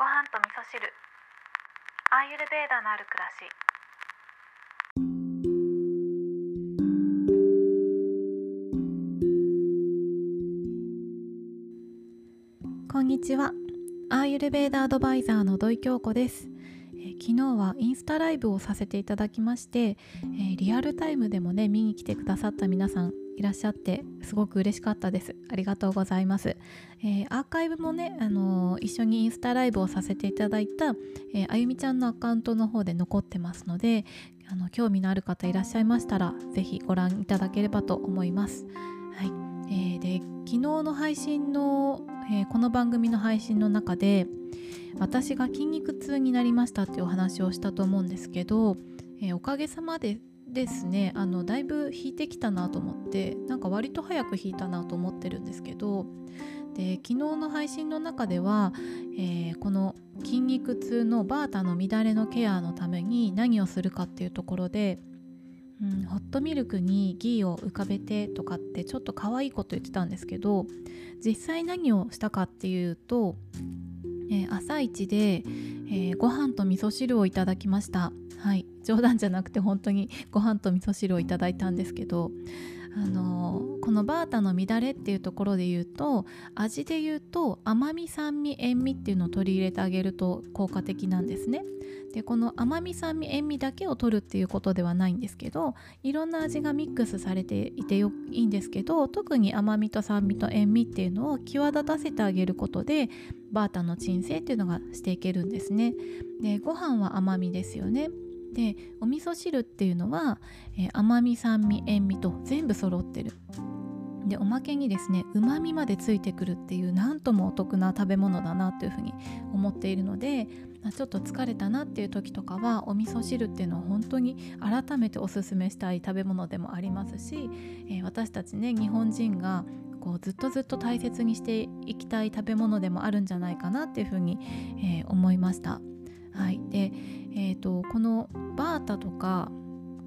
ご飯と味噌汁。アーユルベーダのある暮らし。こんにちは。アーユルベーダアドバイザーの土井京子です、え昨日はインスタライブをさせていただきまして、えーリアルタイムでもね見に来てくださった皆さんいらっしゃってすごく嬉しかったです。ありがとうございます、えーアーカイブもね、あのー一緒にインスタライブをさせていただいた、えーあゆみちゃんのアカウントの方で残ってますのであの興味のある方いらっしゃいましたらぜひご覧いただければと思います。はい、えーで昨日の配信の、えーこの番組の配信の中で私が筋肉痛になりましたっていうお話をしたと思うんですけど、えーおかげさまでですね。あのだいぶ引いてきたなと思ってなんか割と早く引いたなと思ってるんですけどで昨日の配信の中では、えーこの筋肉痛のバータの乱れのケアのために何をするかっていうところでうん、ホットミルクにギーを浮かべてとかってちょっと可愛いこと言ってたんですけど実際何をしたかっていうと、えー朝一で、えーご飯と味噌汁をいただきました。はい。冗談じゃなくて本当にご飯と味噌汁をいただいたんですけど。あのこのバータの乱れっていうところで言うと味で言うと甘み酸味塩味っていうのを取り入れてあげると効果的なんですね。でこの甘み酸味塩味だけを取るっていうことではないんですけどいろんな味がミックスされていてよいいんですけど特に甘みと酸味と塩味っていうのを際立たせてあげることでバータの鎮静っていうのがしていけるんですね。でご飯は甘みですよね。でお味噌汁っていうのは、えー甘み酸味塩味と全部揃ってるでおまけにですねうまみまでついてくるっていうなんともお得な食べ物だなというふうに思っているのでちょっと疲れたなっていう時とかはお味噌汁っていうのは本当に改めておすすめしたい食べ物でもありますし、えー私たちね日本人がこうずっとずっと大切にしていきたい食べ物でもあるんじゃないかなっていうふうに、えー思いました。はい、で、えー、とこのバータとか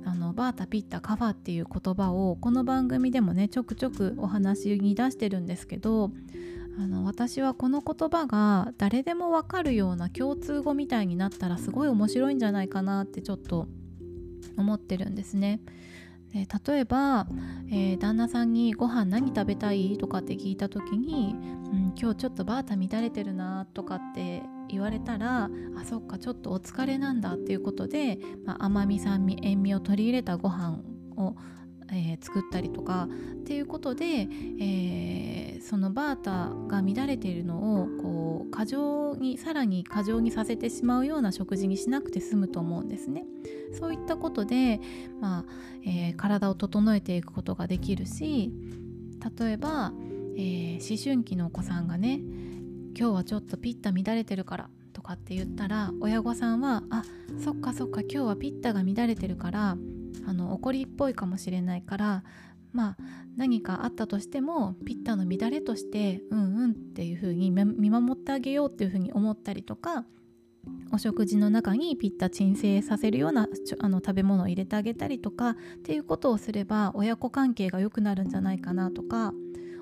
あのバータピッタカファっていう言葉をこの番組でもねちょくちょくお話に出してるんですけどあの私はこの言葉が誰でもわかるような共通語みたいになったらすごい面白いんじゃないかなってちょっと思ってるんですね。で例えば、えー旦那さんに「ご飯何食べたい?」とかって聞いた時に「うん、今日ちょっとバータ乱れてるな」とかって言われたら「あそっかちょっとお疲れなんだ」っていうことで、まあ、甘み酸味塩味を取り入れたご飯を、えー作ったりとかっていうことで、えーそのバータが乱れているのをこう過剰にさらに過剰にさせてしまうような食事にしなくて済むと思うんですね。そういったことで、まあえー体を整えていくことができるし例えば、え思春期のお子さんがね今日はちょっとピッタ乱れてるからとかって言ったら親御さんはあそっかそっか今日はピッタが乱れてるからあの怒りっぽいかもしれないからまあ何かあったとしてもピッタの乱れとしてうんうんっていう風に見守ってあげようっていう風に思ったりとかお食事の中にピッタ鎮静させるようなあの食べ物を入れてあげたりとかっていうことをすれば親子関係が良くなるんじゃないかなとか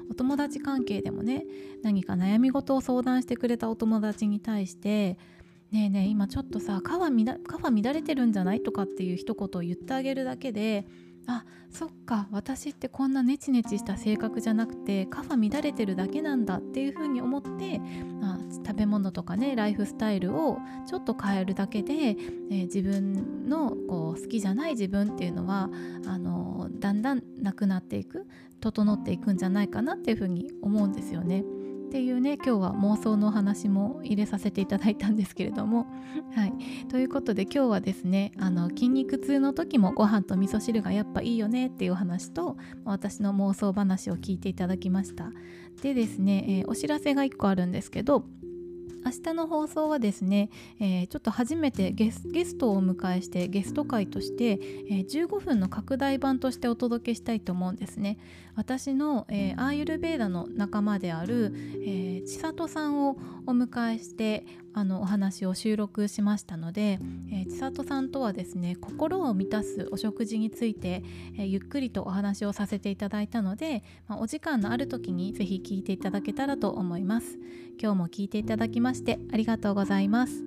お友達関係でもね何か悩み事を相談してくれたお友達に対して「ねえねえ今ちょっとさカファ乱れてるんじゃない?」とかっていう一言を言ってあげるだけであそっか私ってこんなネチネチした性格じゃなくてカファ乱れてるだけなんだっていうふうに思って、あ、食べ物とかねライフスタイルをちょっと変えるだけで、えー自分のこう好きじゃない自分っていうのはあのだんだんなくなっていく整っていくんじゃないかなっていうふうに思うんですよね。っていうね今日は妄想のお話も入れさせていただいたんですけれども。はい、ということで今日はですねあの筋肉痛の時もご飯と味噌汁がやっぱいいよねっていうお話と私の妄想話を聞いていただきました。でですね、えーお知らせが1個あるんですけど明日の放送はですね、えーちょっと初めてゲストをお迎えしてゲスト会として、えー15分の拡大版としてお届けしたいと思うんですね。私の、えーアーユルベーダの仲間である、えー千里さんをお迎えしてあのお話を収録しましたので、えー、千里さんとはですね心を満たすお食事について、え、ゆっくりとお話をさせていただいたので、まあ、お時間のある時にぜひ聞いていただけたらと思います今日も聞いていただきまましてありがとうございます。